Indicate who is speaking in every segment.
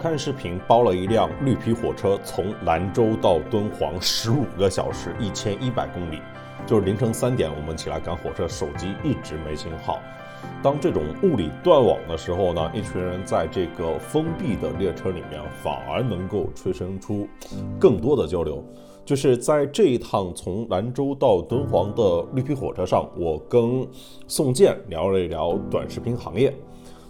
Speaker 1: 看视频包了一辆绿皮火车，从兰州到敦煌十五个小时，一千一百公里。就是凌晨三点，我们起来赶火车，手机一直没信号。当这种物理断网的时候呢，一群人在这个封闭的列车里面，反而能够催生出更多的交流。就是在这一趟从兰州到敦煌的绿皮火车上，我跟宋健聊了一聊短视频行业。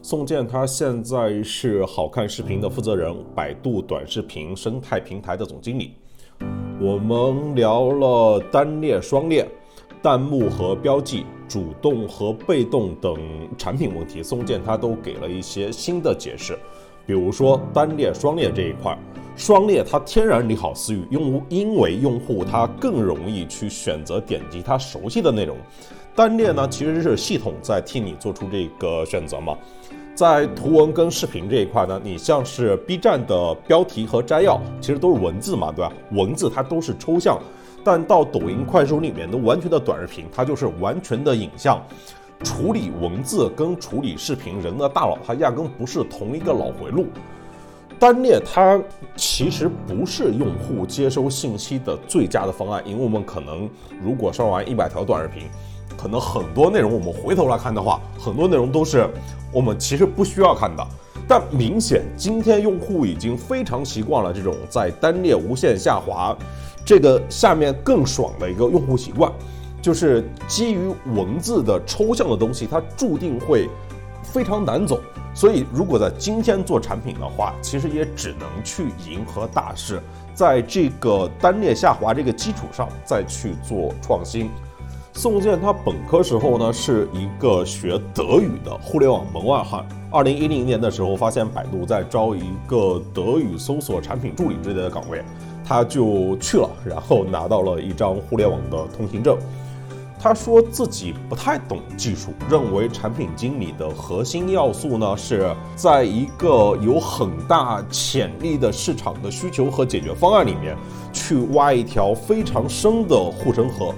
Speaker 1: 宋健他现在是好看视频的负责人，百度短视频生态平台的总经理。我们聊了单列、双列、弹幕和标记、主动和被动等产品问题，宋健他都给了一些新的解释。比如说单列、双列这一块，双列它天然利好私域，用户因为用户他更容易去选择点击他熟悉的内容。单列呢，其实是系统在替你做出这个选择嘛。在图文跟视频这一块呢，你像是 B 站的标题和摘要，其实都是文字嘛，对吧？文字它都是抽象，但到抖音、快手里面都完全的短视频，它就是完全的影像。处理文字跟处理视频，人的大脑它压根不是同一个脑回路。单列它其实不是用户接收信息的最佳的方案，因为我们可能如果刷完一百条短视频。可能很多内容我们回头来看的话，很多内容都是我们其实不需要看的。但明显今天用户已经非常习惯了这种在单列无限下滑，这个下面更爽的一个用户习惯，就是基于文字的抽象的东西，它注定会非常难走。所以如果在今天做产品的话，其实也只能去迎合大势，在这个单列下滑这个基础上再去做创新。宋健他本科时候呢是一个学德语的互联网门外汉。二零一零年的时候，发现百度在招一个德语搜索产品助理之类的岗位，他就去了，然后拿到了一张互联网的通行证。他说自己不太懂技术，认为产品经理的核心要素呢是在一个有很大潜力的市场的需求和解决方案里面，去挖一条非常深的护城河。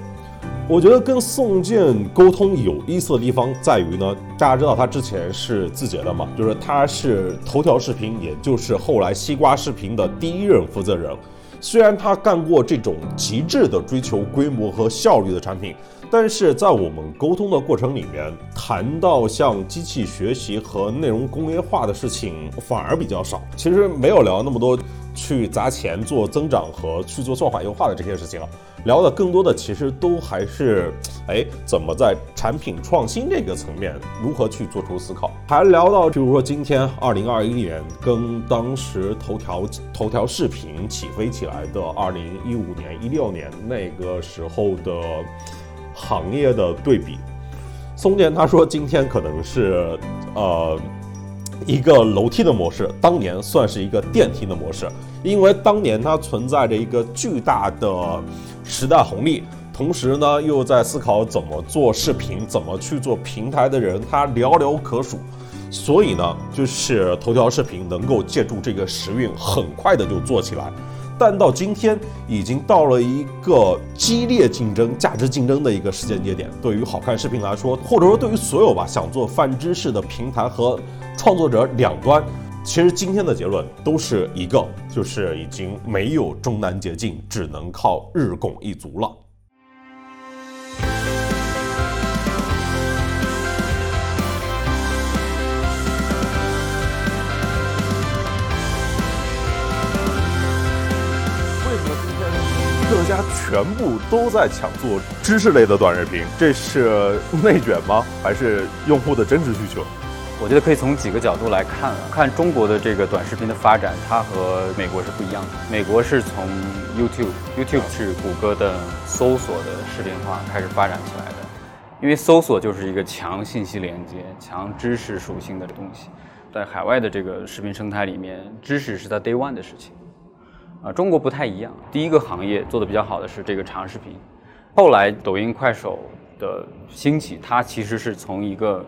Speaker 1: 我觉得跟宋健沟通有意思的地方在于呢，大家知道他之前是字节的嘛，就是他是头条视频，也就是后来西瓜视频的第一任负责人。虽然他干过这种极致的追求规模和效率的产品，但是在我们沟通的过程里面，谈到像机器学习和内容工业化的事情反而比较少。其实没有聊那么多去砸钱做增长和去做算法优化的这些事情啊。聊的更多的其实都还是，哎，怎么在产品创新这个层面如何去做出思考？还聊到，比如说今天二零二一年跟当时头条头条视频起飞起来的二零一五年一六年那个时候的行业的对比。松田他说，今天可能是呃一个楼梯的模式，当年算是一个电梯的模式，因为当年它存在着一个巨大的。时代红利，同时呢又在思考怎么做视频，怎么去做平台的人，他寥寥可数。所以呢，就是头条视频能够借助这个时运，很快的就做起来。但到今天，已经到了一个激烈竞争、价值竞争的一个时间节点。对于好看视频来说，或者说对于所有吧想做泛知识的平台和创作者两端。其实今天的结论都是一个，就是已经没有中南捷径，只能靠日拱一卒了。家全部都在抢做知识类的短视频？这是内卷吗？还是用户的真实需求？
Speaker 2: 我觉得可以从几个角度来看啊，看中国的这个短视频的发展，它和美国是不一样的。美国是从 YouTube，YouTube 是谷歌的搜索的视频化开始发展起来的，因为搜索就是一个强信息连接、强知识属性的东西。在海外的这个视频生态里面，知识是在 Day One 的事情。啊，中国不太一样，第一个行业做的比较好的是这个长视频，后来抖音、快手的兴起，它其实是从一个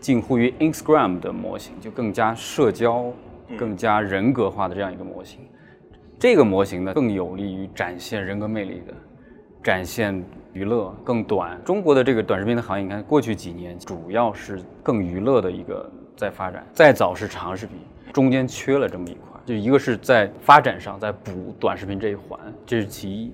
Speaker 2: 近乎于 Instagram 的模型，就更加社交、更加人格化的这样一个模型。这个模型呢，更有利于展现人格魅力的，展现娱乐更短。中国的这个短视频的行业，你看过去几年主要是更娱乐的一个在发展，再早是长视频。中间缺了这么一块，就一个是在发展上在补短视频这一环，这是其一。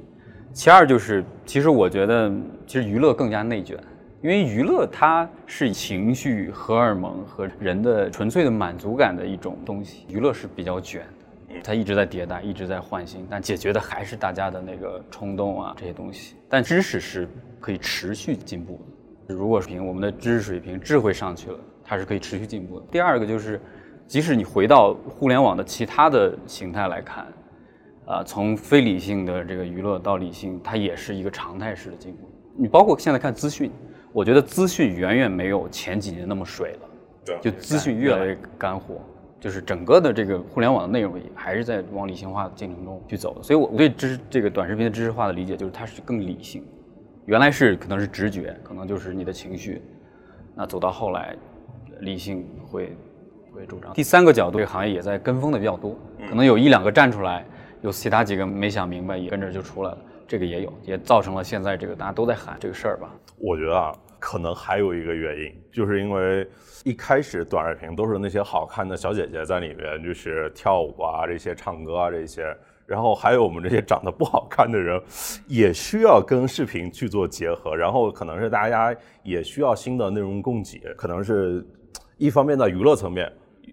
Speaker 2: 其二就是，其实我觉得，其实娱乐更加内卷，因为娱乐它是情绪、荷尔蒙和人的纯粹的满足感的一种东西，娱乐是比较卷的，它一直在迭代，一直在换新，但解决的还是大家的那个冲动啊这些东西。但知识是可以持续进步的，如果凭我们的知识水平、智慧上去了，它是可以持续进步的。第二个就是，即使你回到互联网的其他的形态来看。啊，从非理性的这个娱乐到理性，它也是一个常态式的进步。你包括现在看资讯，我觉得资讯远远没有前几年那么水了，
Speaker 1: 对，
Speaker 2: 就资讯越来越干货，就是整个的这个互联网的内容也还是在往理性化的进程中去走的。所以，我对知这个短视频的知识化的理解就是它是更理性，原来是可能是直觉，可能就是你的情绪，那走到后来，理性会会主张。第三个角度，这个行业也在跟风的比较多，可能有一两个站出来。有其他几个没想明白，也跟着就出来了。这个也有，也造成了现在这个大家都在喊这个事儿吧。
Speaker 1: 我觉得啊，可能还有一个原因，就是因为一开始短视频都是那些好看的小姐姐在里面，就是跳舞啊，这些唱歌啊这些，然后还有我们这些长得不好看的人，也需要跟视频去做结合，然后可能是大家也需要新的内容供给，可能是一方面在娱乐层面。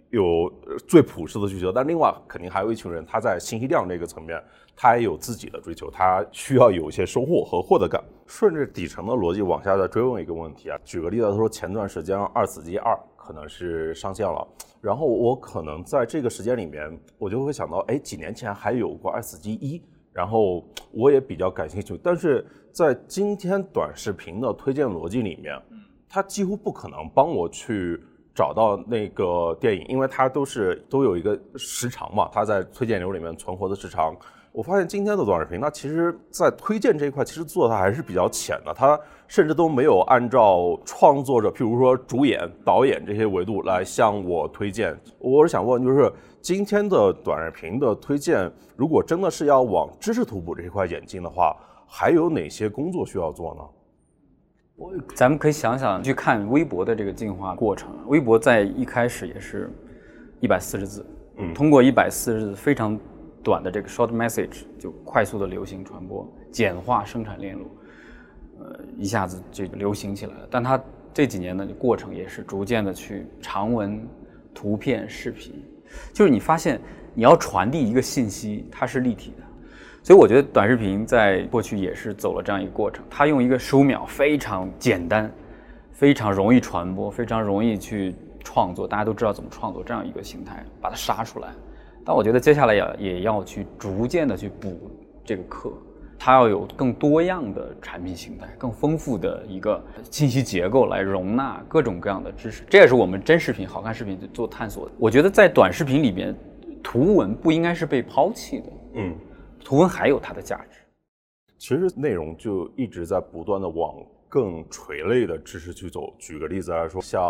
Speaker 1: 有最朴实的需求，但另外肯定还有一群人，他在信息量这个层面，他也有自己的追求，他需要有一些收获和获得感。顺着底层的逻辑往下再追问一个问题啊，举个例子他说，前段时间二死机二可能是上线了，然后我可能在这个时间里面，我就会想到，哎，几年前还有过二死机一，然后我也比较感兴趣，但是在今天短视频的推荐逻辑里面，它几乎不可能帮我去。找到那个电影，因为它都是都有一个时长嘛，它在推荐流里面存活的时长。我发现今天的短视频，它其实在推荐这一块，其实做的还是比较浅的，它甚至都没有按照创作者，譬如说主演、导演这些维度来向我推荐。我是想问，就是今天的短视频的推荐，如果真的是要往知识图谱这一块演进的话，还有哪些工作需要做呢？
Speaker 2: 我咱们可以想想去看微博的这个进化过程。微博在一开始也是一百四十字，嗯，通过一百四十字非常短的这个 short message 就快速的流行传播，简化生产链路，呃，一下子就流行起来了。但它这几年呢，过程也是逐渐的去长文、图片、视频，就是你发现你要传递一个信息，它是立体的。所以我觉得短视频在过去也是走了这样一个过程，它用一个十五秒非常简单、非常容易传播、非常容易去创作，大家都知道怎么创作这样一个形态，把它杀出来。但我觉得接下来也也要去逐渐的去补这个课，它要有更多样的产品形态、更丰富的一个信息结构来容纳各种各样的知识。这也是我们真视频、好看视频做探索的。我觉得在短视频里边，图文不应该是被抛弃的。嗯。图文还有它的价值，
Speaker 1: 其实内容就一直在不断的往更垂类的知识去走。举个例子来说，像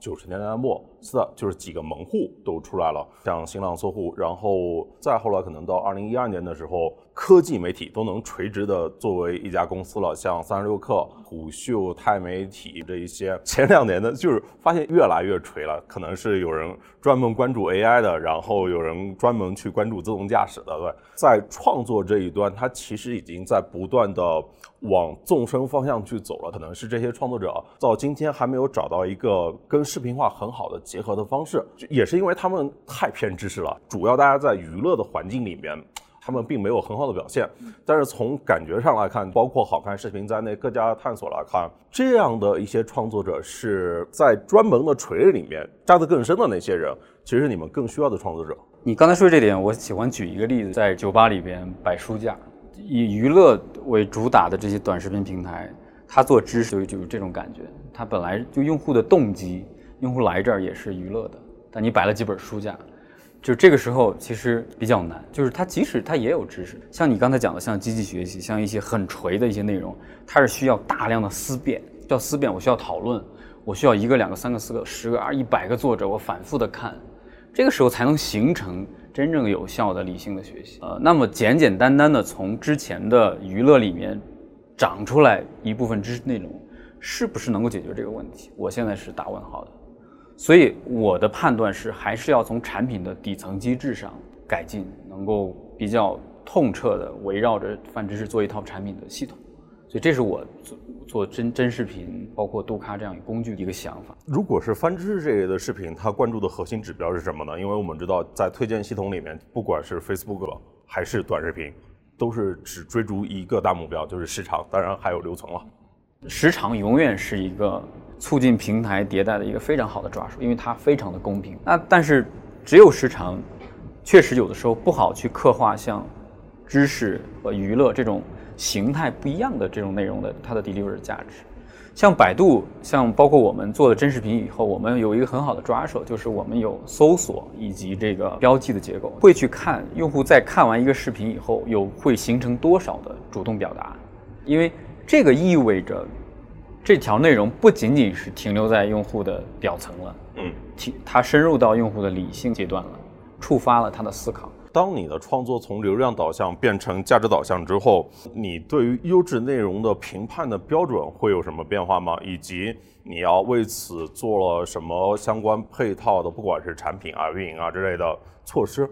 Speaker 1: 九十年代末，是的，就是几个门户都出来了，像新浪、搜狐，然后再后来可能到二零一二年的时候。科技媒体都能垂直的作为一家公司了，像三十六氪、虎嗅、钛媒体这一些，前两年呢，就是发现越来越垂了。可能是有人专门关注 AI 的，然后有人专门去关注自动驾驶的，对，在创作这一端，它其实已经在不断的往纵深方向去走了。可能是这些创作者到今天还没有找到一个跟视频化很好的结合的方式，也是因为他们太偏知识了。主要大家在娱乐的环境里面。他们并没有很好的表现，但是从感觉上来看，包括好看视频在内各家探索来看，这样的一些创作者是在专门的垂类里面扎得更深的那些人，其实是你们更需要的创作者。
Speaker 2: 你刚才说这点，我喜欢举一个例子，在酒吧里边摆书架，以娱乐为主打的这些短视频平台，他做知识就就有这种感觉，他本来就用户的动机，用户来这儿也是娱乐的，但你摆了几本书架。就这个时候其实比较难，就是它即使它也有知识，像你刚才讲的，像机器学习，像一些很垂的一些内容，它是需要大量的思辨，叫思辨，我需要讨论，我需要一个、两个、三个、四个、十个、二一百个作者，我反复的看，这个时候才能形成真正有效的理性的学习。呃，那么简简单单的从之前的娱乐里面长出来一部分知识内容，是不是能够解决这个问题？我现在是打问号的。所以我的判断是，还是要从产品的底层机制上改进，能够比较痛彻的围绕着泛知识做一套产品的系统。所以这是我做做真真视频，包括杜卡这样一个工具的一个想法。
Speaker 1: 如果是翻知识这类的视频，它关注的核心指标是什么呢？因为我们知道，在推荐系统里面，不管是 Facebook 还是短视频，都是只追逐一个大目标，就是时长，当然还有留存了。
Speaker 2: 时长永远是一个促进平台迭代的一个非常好的抓手，因为它非常的公平。那但是只有时长，确实有的时候不好去刻画像知识和娱乐这种形态不一样的这种内容的它的 deliver 价值。像百度，像包括我们做的真视频以后，我们有一个很好的抓手，就是我们有搜索以及这个标记的结构，会去看用户在看完一个视频以后，有会形成多少的主动表达，因为这个意味着这条内容不仅仅是停留在用户的表层了，嗯，它深入到用户的理性阶段了，触发了他的思考。
Speaker 1: 当你的创作从流量导向变成价值导向之后，你对于优质内容的评判的标准会有什么变化吗？以及你要为此做了什么相关配套的，不管是产品啊、运营啊之类的措施？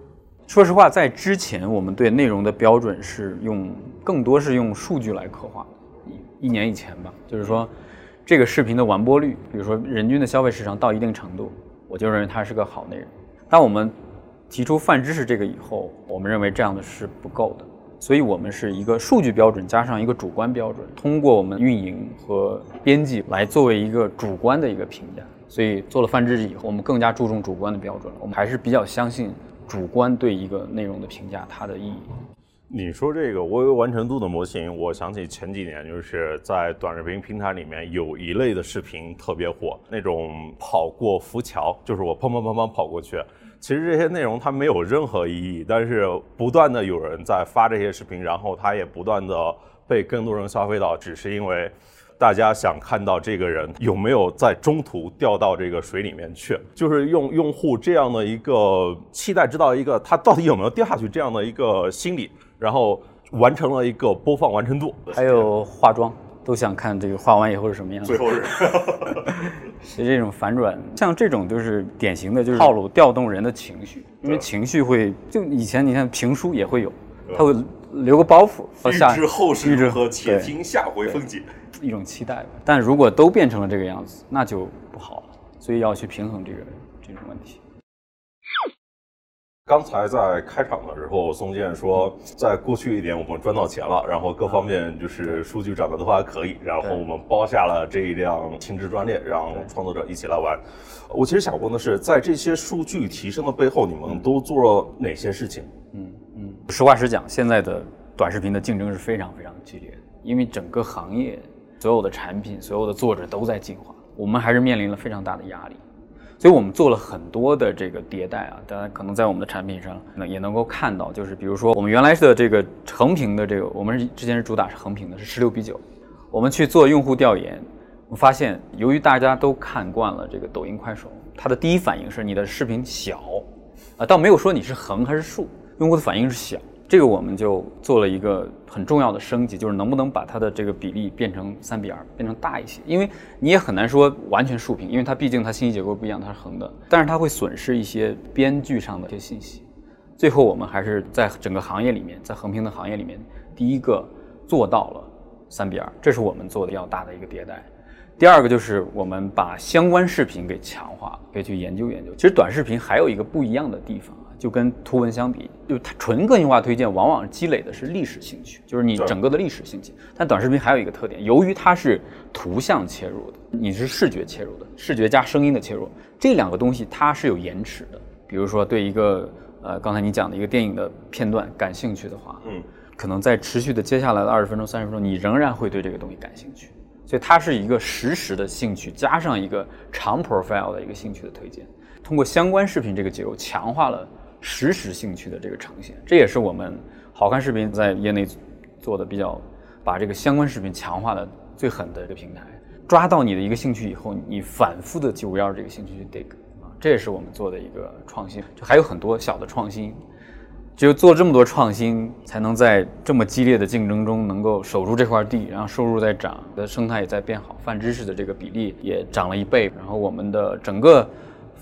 Speaker 2: 说实话，在之前我们对内容的标准是用更多是用数据来刻画。一年以前吧，就是说这个视频的完播率，比如说人均的消费时长到一定程度，我就认为它是个好内容。当我们提出泛知识这个以后，我们认为这样的是不够的，所以我们是一个数据标准加上一个主观标准，通过我们运营和编辑来作为一个主观的一个评价。所以做了泛知识以后，我们更加注重主观的标准了。我们还是比较相信主观对一个内容的评价它的意义。
Speaker 1: 你说这个微微完成度的模型，我想起前几年就是在短视频平台里面有一类的视频特别火，那种跑过浮桥，就是我砰砰砰砰跑过去。其实这些内容它没有任何意义，但是不断的有人在发这些视频，然后它也不断的被更多人消费到，只是因为大家想看到这个人有没有在中途掉到这个水里面去，就是用用户这样的一个期待，知道一个他到底有没有掉下去这样的一个心理，然后完成了一个播放完成度，
Speaker 2: 还有化妆。都想看这个画完以后是什么样
Speaker 1: 子。最后是，
Speaker 2: 是这种反转，像这种就是典型的就是套路，调动人的情绪，因为情绪会就以前你看评书也会有，他会留个包袱，
Speaker 1: 预知后事如何，且听下回分解，
Speaker 2: 一种期待吧。但如果都变成了这个样子，那就不好了，所以要去平衡这个这种问题。
Speaker 1: 刚才在开场的时候，宋健说，在过去一年我们赚到钱了，然后各方面就是数据涨得都还可以，然后我们包下了这一辆轻质专列，让创作者一起来玩。我其实想问的是，在这些数据提升的背后，你们都做了哪些事情？嗯
Speaker 2: 嗯，实话实讲，现在的短视频的竞争是非常非常激烈的，因为整个行业所有的产品、所有的作者都在进化，我们还是面临了非常大的压力。所以我们做了很多的这个迭代啊，大家可能在我们的产品上那也能够看到，就是比如说我们原来的这个横屏的这个，我们之前是主打是横屏的，是十六比九。我们去做用户调研，我发现由于大家都看惯了这个抖音、快手，它的第一反应是你的视频小，啊，倒没有说你是横还是竖，用户的反应是小。这个我们就做了一个很重要的升级，就是能不能把它的这个比例变成三比二，变成大一些。因为你也很难说完全竖屏，因为它毕竟它信息结构不一样，它是横的，但是它会损失一些编剧上的一些信息。最后我们还是在整个行业里面，在横屏的行业里面，第一个做到了三比二，这是我们做的比较大的一个迭代。第二个就是我们把相关视频给强化，可以去研究研究。其实短视频还有一个不一样的地方。就跟图文相比，就它纯个性化推荐，往往积累的是历史兴趣，就是你整个的历史兴趣。但短视频还有一个特点，由于它是图像切入的，你是视觉切入的，视觉加声音的切入，这两个东西它是有延迟的。比如说对一个呃刚才你讲的一个电影的片段感兴趣的话，嗯，可能在持续的接下来的二十分钟、三十分钟，你仍然会对这个东西感兴趣。所以它是一个实时的兴趣，加上一个长 profile 的一个兴趣的推荐，通过相关视频这个结构强化了。实时兴趣的这个呈现，这也是我们好看视频在业内做的比较，把这个相关视频强化的最狠的一个平台。抓到你的一个兴趣以后，你反复的就围绕这个兴趣去 dig 啊，这也是我们做的一个创新。就还有很多小的创新，只有做这么多创新，才能在这么激烈的竞争中能够守住这块地，然后收入在涨，的生态也在变好，泛知识的这个比例也涨了一倍，然后我们的整个。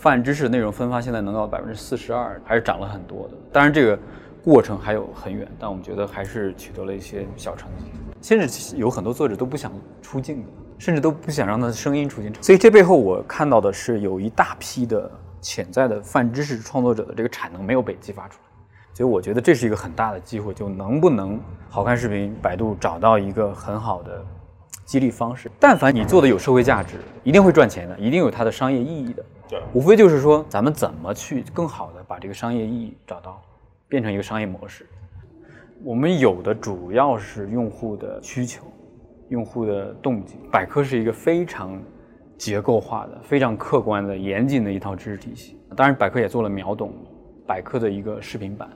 Speaker 2: 泛知识内容分发现在能到百分之四十二，还是涨了很多的。当然这个过程还有很远，但我们觉得还是取得了一些小成绩。甚至有很多作者都不想出镜，甚至都不想让他的声音出镜。所以这背后我看到的是有一大批的潜在的泛知识创作者的这个产能没有被激发出来。所以我觉得这是一个很大的机会，就能不能好看视频，百度找到一个很好的激励方式。但凡你做的有社会价值，一定会赚钱的，一定有它的商业意义的。
Speaker 1: 对，
Speaker 2: 无非就是说咱们怎么去更好的把这个商业意义找到，变成一个商业模式。我们有的主要是用户的需求，用户的动机。百科是一个非常结构化的、非常客观的、严谨的一套知识体系。当然，百科也做了秒懂百科的一个视频版。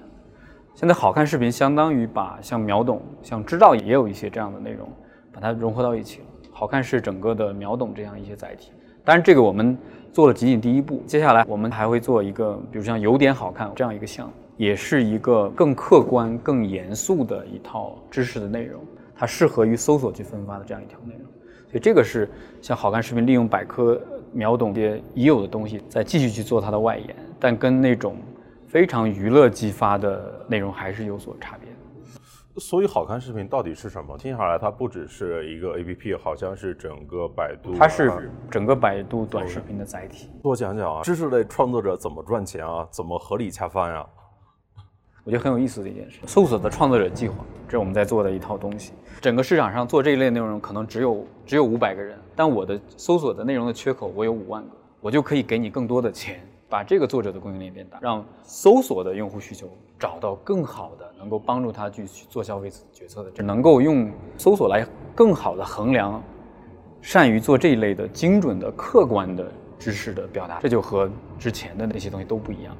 Speaker 2: 现在好看视频相当于把像秒懂、像知道也有一些这样的内容，把它融合到一起了。好看是整个的秒懂这样一些载体。当然，这个我们做了仅仅第一步，接下来我们还会做一个，比如像有点好看这样一个项目，也是一个更客观、更严肃的一套知识的内容，它适合于搜索去分发的这样一条内容。所以这个是像好看视频利用百科秒懂这些已有的东西，再继续去做它的外延，但跟那种。非常娱乐激发的内容还是有所差别。
Speaker 1: 所以，好看视频到底是什么？听下来，它不只是一个 A P P，好像是整个百度。
Speaker 2: 它是整个百度短视频的载体。
Speaker 1: 多讲讲啊，知识类创作者怎么赚钱啊？怎么合理恰饭呀？
Speaker 2: 我觉得很有意思的一件事。搜索的创作者计划，这是我们在做的一套东西。整个市场上做这一类内容可能只有只有五百个人，但我的搜索的内容的缺口我有五万个，我就可以给你更多的钱。把这个作者的供应链变大，让搜索的用户需求找到更好的能够帮助他去去做消费决策的，只能够用搜索来更好的衡量，善于做这一类的精准的客观的知识的表达，这就和之前的那些东西都不一样。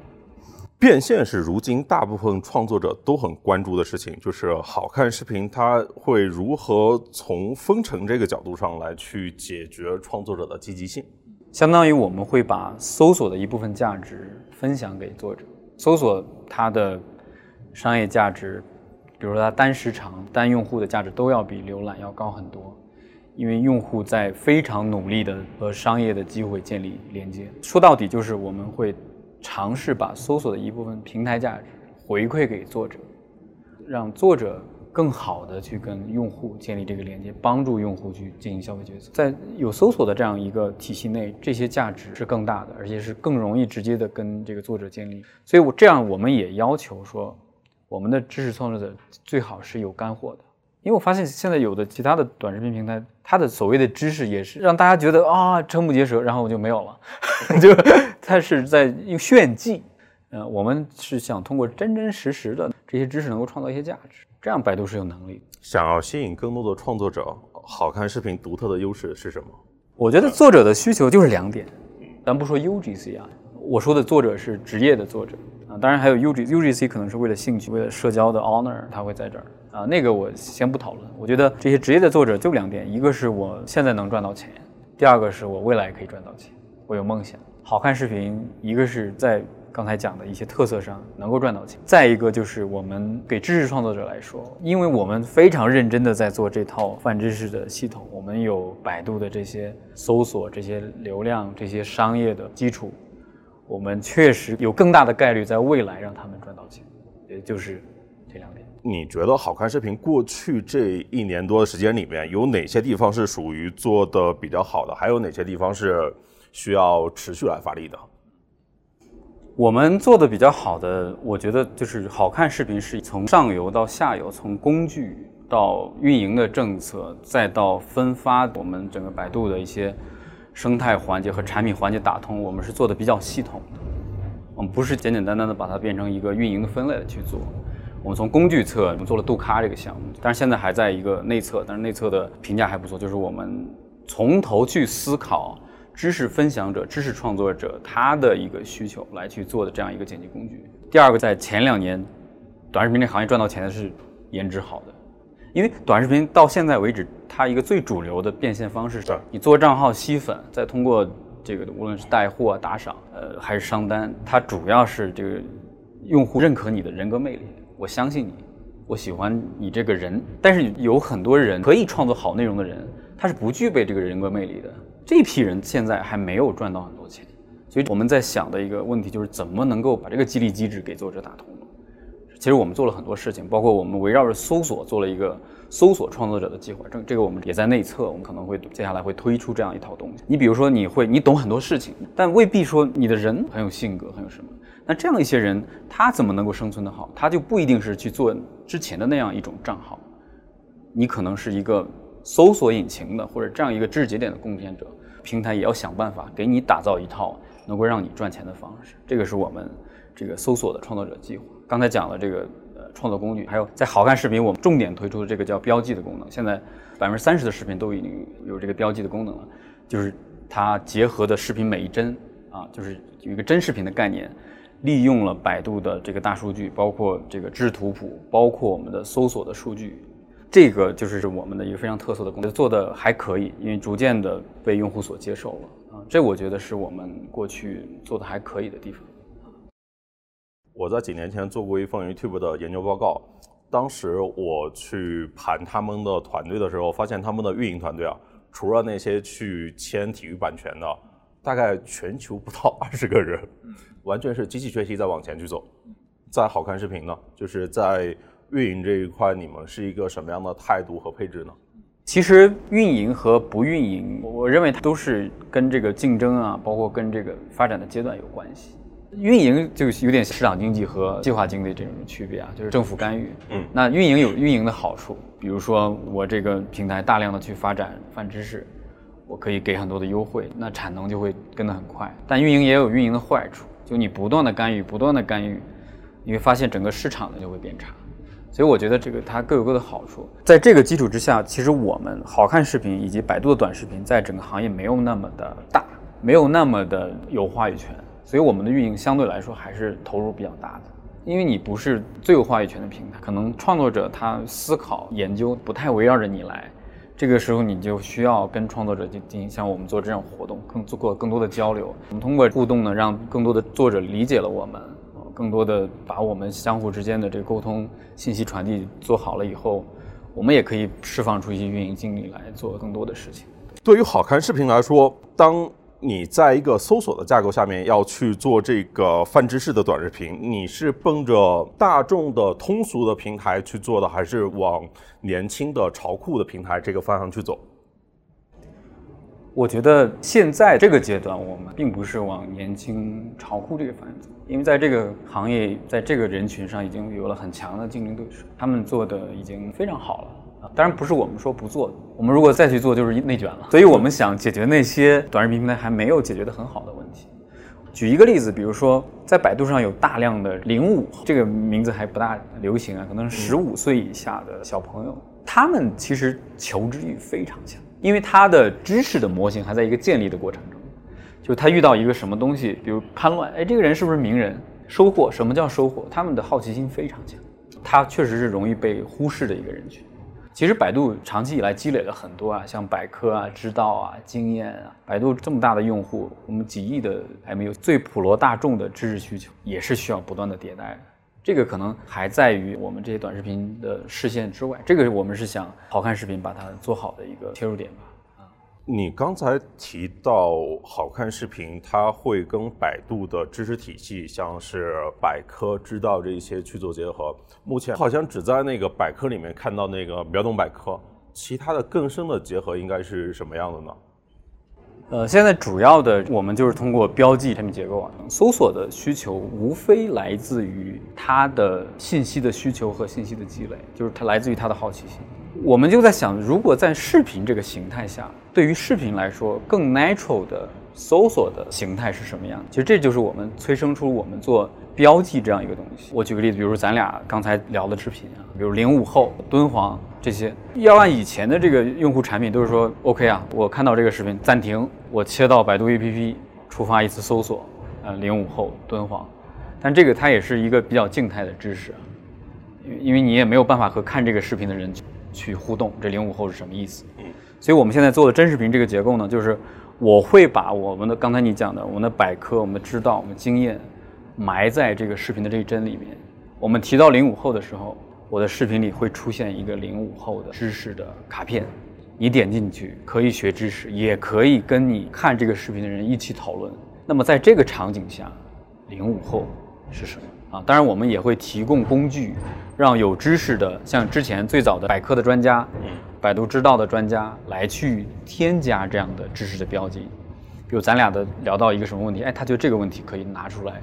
Speaker 1: 变现是如今大部分创作者都很关注的事情，就是好看视频它会如何从分成这个角度上来去解决创作者的积极性。
Speaker 2: 相当于我们会把搜索的一部分价值分享给作者。搜索它的商业价值，比如说它单时长、单用户的价值都要比浏览要高很多，因为用户在非常努力的和商业的机会建立连接。说到底就是我们会尝试把搜索的一部分平台价值回馈给作者，让作者。更好的去跟用户建立这个连接，帮助用户去进行消费决策。在有搜索的这样一个体系内，这些价值是更大的，而且是更容易直接的跟这个作者建立。所以，我这样我们也要求说，我们的知识创作者最好是有干货的。因为我发现现在有的其他的短视频平台，它的所谓的知识也是让大家觉得啊瞠目结舌，然后我就没有了，就它是在用炫技。嗯，我们是想通过真真实实的这些知识能够创造一些价值。这样百度是有能力。
Speaker 1: 想要吸引更多的创作者，好看视频独特的优势是什么？
Speaker 2: 我觉得作者的需求就是两点。咱不说 UGC 啊，我说的作者是职业的作者啊，当然还有 UG，UGC 可能是为了兴趣、为了社交的 honor，他会在这儿啊。那个我先不讨论。我觉得这些职业的作者就两点：一个是我现在能赚到钱，第二个是我未来可以赚到钱，我有梦想。好看视频，一个是在。刚才讲的一些特色上能够赚到钱。再一个就是我们给知识创作者来说，因为我们非常认真的在做这套泛知识的系统，我们有百度的这些搜索、这些流量、这些商业的基础，我们确实有更大的概率在未来让他们赚到钱。也就是这两点。
Speaker 1: 你觉得好看视频过去这一年多的时间里面，有哪些地方是属于做的比较好的？还有哪些地方是需要持续来发力的？
Speaker 2: 我们做的比较好的，我觉得就是好看视频是从上游到下游，从工具到运营的政策，再到分发，我们整个百度的一些生态环节和产品环节打通，我们是做的比较系统的。我们不是简简单单的把它变成一个运营的分类的去做。我们从工具侧，我们做了杜咖这个项目，但是现在还在一个内测，但是内测的评价还不错。就是我们从头去思考。知识分享者、知识创作者他的一个需求来去做的这样一个剪辑工具。第二个，在前两年，短视频这行业赚到钱的是颜值好的，因为短视频到现在为止，它一个最主流的变现方式是，你做账号吸粉，再通过这个无论是带货、打赏，呃，还是商单，它主要是这个用户认可你的人格魅力，我相信你，我喜欢你这个人。但是有很多人可以创作好内容的人，他是不具备这个人格魅力的。这批人现在还没有赚到很多钱，所以我们在想的一个问题就是怎么能够把这个激励机制给作者打通。其实我们做了很多事情，包括我们围绕着搜索做了一个搜索创作者的计划。这这个我们也在内测，我们可能会接下来会推出这样一套东西。你比如说，你会你懂很多事情，但未必说你的人很有性格，很有什么。那这样一些人，他怎么能够生存得好？他就不一定是去做之前的那样一种账号。你可能是一个搜索引擎的，或者这样一个知识节点的贡献者，平台也要想办法给你打造一套能够让你赚钱的方式。这个是我们这个搜索的创作者计划。刚才讲了这个呃创作工具，还有在好看视频，我们重点推出的这个叫标记的功能。现在百分之三十的视频都已经有这个标记的功能了，就是它结合的视频每一帧啊，就是有一个真视频的概念。利用了百度的这个大数据，包括这个知识图谱，包括我们的搜索的数据，这个就是我们的一个非常特色的功能，做的还可以，因为逐渐的被用户所接受了啊，这我觉得是我们过去做的还可以的地方。
Speaker 1: 我在几年前做过一份 YouTube 的研究报告，当时我去盘他们的团队的时候，发现他们的运营团队啊，除了那些去签体育版权的，大概全球不到 二十个人。完全是机器学习在往前去走，在好看视频呢，就是在运营这一块，你们是一个什么样的态度和配置呢？
Speaker 2: 其实运营和不运营，我认为它都是跟这个竞争啊，包括跟这个发展的阶段有关系。运营就有点市场经济和计划经济这种区别啊，就是政府干预。嗯，那运营有运营的好处，比如说我这个平台大量的去发展泛知识，我可以给很多的优惠，那产能就会跟得很快。但运营也有运营的坏处。就你不断的干预，不断的干预，你会发现整个市场呢就会变差。所以我觉得这个它各有各的好处。在这个基础之下，其实我们好看视频以及百度的短视频在整个行业没有那么的大，没有那么的有话语权。所以我们的运营相对来说还是投入比较大的。因为你不是最有话语权的平台，可能创作者他思考研究不太围绕着你来。这个时候你就需要跟创作者进进行像我们做这种活动，更做过更多的交流。我们通过互动呢，让更多的作者理解了我们，更多的把我们相互之间的这个沟通信息传递做好了以后，我们也可以释放出一些运营精力来做更多的事情。
Speaker 1: 对于好看视频来说，当你在一个搜索的架构下面要去做这个泛知识的短视频，你是奔着大众的通俗的平台去做的，还是往年轻的潮酷的平台这个方向去走？
Speaker 2: 我觉得现在这个阶段，我们并不是往年轻潮酷这个方向走，因为在这个行业，在这个人群上已经有了很强的竞争对手，他们做的已经非常好了啊。当然不是我们说不做，我们如果再去做就是内卷了。所以我们想解决那些短视频平台还没有解决的很好的问题。举一个例子，比如说在百度上有大量的零五这个名字还不大流行啊，可能十五岁以下的小朋友，他们其实求知欲非常强，因为他的知识的模型还在一个建立的过程中，就他遇到一个什么东西，比如叛乱，哎，这个人是不是名人？收获，什么叫收获？他们的好奇心非常强，他确实是容易被忽视的一个人群。其实百度长期以来积累了很多啊，像百科啊、知道啊、经验啊。百度这么大的用户，我们几亿的 MU，最普罗大众的知识需求也是需要不断的迭代的。这个可能还在于我们这些短视频的视线之外。这个我们是想好看视频把它做好的一个切入点吧。
Speaker 1: 你刚才提到好看视频，它会跟百度的知识体系，像是百科、知道这些去做结合。目前好像只在那个百科里面看到那个秒懂百科，其他的更深的结合应该是什么样的呢？
Speaker 2: 呃，现在主要的我们就是通过标记产品结构啊，搜索的需求无非来自于它的信息的需求和信息的积累，就是它来自于它的好奇心。我们就在想，如果在视频这个形态下，对于视频来说更 natural 的搜索的形态是什么样？其实这就是我们催生出我们做标记这样一个东西。我举个例子，比如咱俩刚才聊的视频啊，比如零五后、敦煌这些，要按以前的这个用户产品都是说 OK 啊，我看到这个视频暂停，我切到百度 APP，触发一次搜索，呃，零五后敦煌，但这个它也是一个比较静态的知识，因为你也没有办法和看这个视频的人。去互动，这零五后是什么意思？所以我们现在做的真视频这个结构呢，就是我会把我们的刚才你讲的我们的百科、我们的知道、我们经验埋在这个视频的这一帧里面。我们提到零五后的时候，我的视频里会出现一个零五后的知识的卡片，你点进去可以学知识，也可以跟你看这个视频的人一起讨论，那么在这个场景下，零五后是什么啊？当然，我们也会提供工具，让有知识的，像之前最早的百科的专家，嗯，百度知道的专家来去添加这样的知识的标记。比如咱俩的聊到一个什么问题，哎，他就这个问题可以拿出来，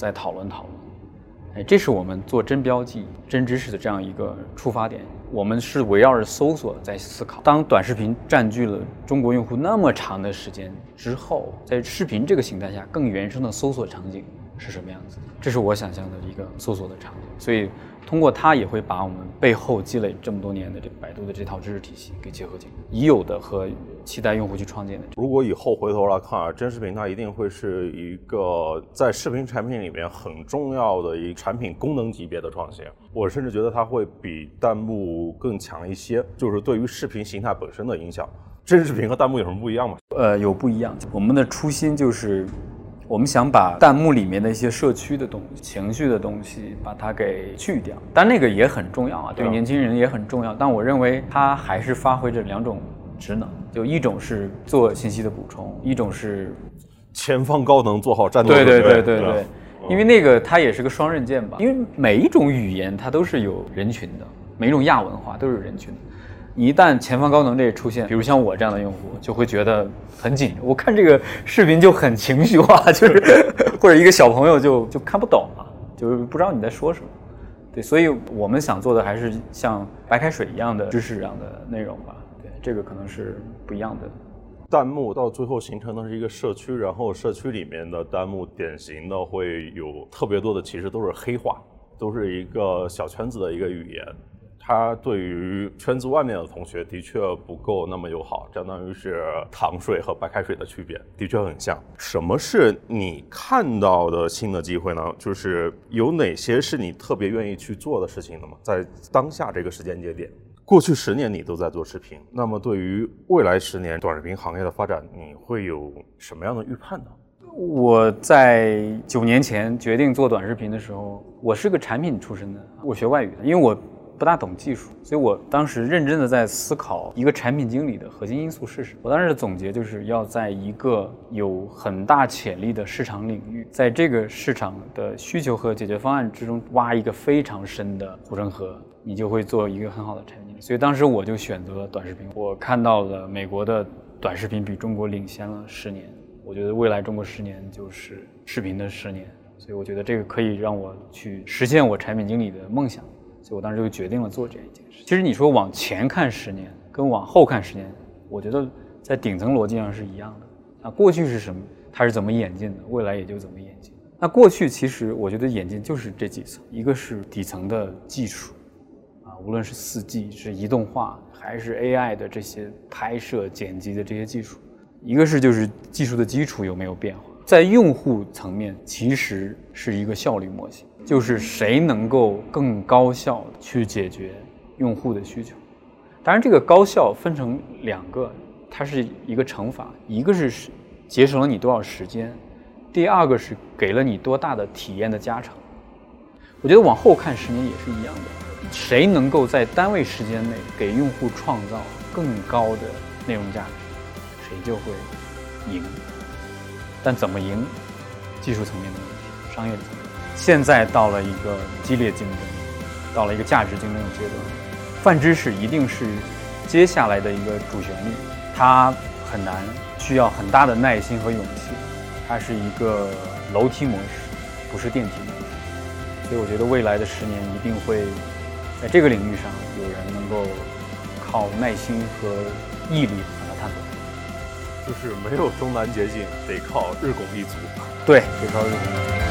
Speaker 2: 再讨论讨论。哎，这是我们做真标记、真知识的这样一个出发点。我们是围绕着搜索在思考。当短视频占据了中国用户那么长的时间之后，在视频这个形态下，更原生的搜索场景是什么样子？这是我想象的一个搜索的场景。所以。通过它也会把我们背后积累这么多年的这百度的这套知识体系给结合进已有的和期待用户去创建的。
Speaker 1: 如果以后回头来看啊，真视频它一定会是一个在视频产品里面很重要的一个产品功能级别的创新。我甚至觉得它会比弹幕更强一些，就是对于视频形态本身的影响。真视频和弹幕有什么不一样吗？
Speaker 2: 呃，有不一样。我们的初心就是。我们想把弹幕里面的一些社区的东西、情绪的东西，把它给去掉。但那个也很重要啊，对年轻人也很重要。但我认为它还是发挥着两种职能，就一种是做信息的补充，一种是
Speaker 1: 前方高能做好战斗。
Speaker 2: 对对对对对，因为那个它也是个双刃剑吧。因为每一种语言它都是有人群的，每一种亚文化都是有人群的。一旦前方高能这出现，比如像我这样的用户，就会觉得很紧。我看这个视频就很情绪化，就是 或者一个小朋友就就看不懂了，就是不知道你在说什么。对，所以我们想做的还是像白开水一样的知识一样的内容吧。这个可能是不一样的。
Speaker 1: 弹幕到最后形成的是一个社区，然后社区里面的弹幕典型的会有特别多的，其实都是黑话，都是一个小圈子的一个语言。它对于圈子外面的同学的确不够那么友好，相当于是糖水和白开水的区别，的确很像。什么是你看到的新的机会呢？就是有哪些是你特别愿意去做的事情的吗？在当下这个时间节点，过去十年你都在做视频，那么对于未来十年短视频行业的发展，你会有什么样的预判呢？
Speaker 2: 我在九年前决定做短视频的时候，我是个产品出身的，我学外语的，因为我。不大懂技术，所以我当时认真的在思考一个产品经理的核心因素是什么。我当时的总结就是要在一个有很大潜力的市场领域，在这个市场的需求和解决方案之中挖一个非常深的护城河，你就会做一个很好的产品。所以当时我就选择了短视频。我看到了美国的短视频比中国领先了十年，我觉得未来中国十年就是视频的十年，所以我觉得这个可以让我去实现我产品经理的梦想。所以我当时就决定了做这样一件事。其实你说往前看十年，跟往后看十年，我觉得在顶层逻辑上是一样的。那过去是什么？它是怎么演进的？未来也就怎么演进。那过去其实我觉得演进就是这几层：一个是底层的技术，无论是四 G 是移动化，还是 AI 的这些拍摄剪辑的这些技术；一个是就是技术的基础有没有变化。在用户层面，其实是一个效率模型。就是谁能够更高效去解决用户的需求？当然，这个高效分成两个，它是一个乘法，一个是节省了你多少时间，第二个是给了你多大的体验的加成。我觉得往后看十年也是一样的，谁能够在单位时间内给用户创造更高的内容价值，谁就会赢。但怎么赢？技术层面的问题，商业层面。现在到了一个激烈竞争，到了一个价值竞争的阶段，泛知识一定是接下来的一个主旋律。它很难，需要很大的耐心和勇气。它是一个楼梯模式，不是电梯模式。所以我觉得未来的十年一定会在这个领域上有人能够靠耐心和毅力把它探索。
Speaker 1: 就是没有终南捷径，得靠日拱一卒。
Speaker 2: 对，得靠日拱。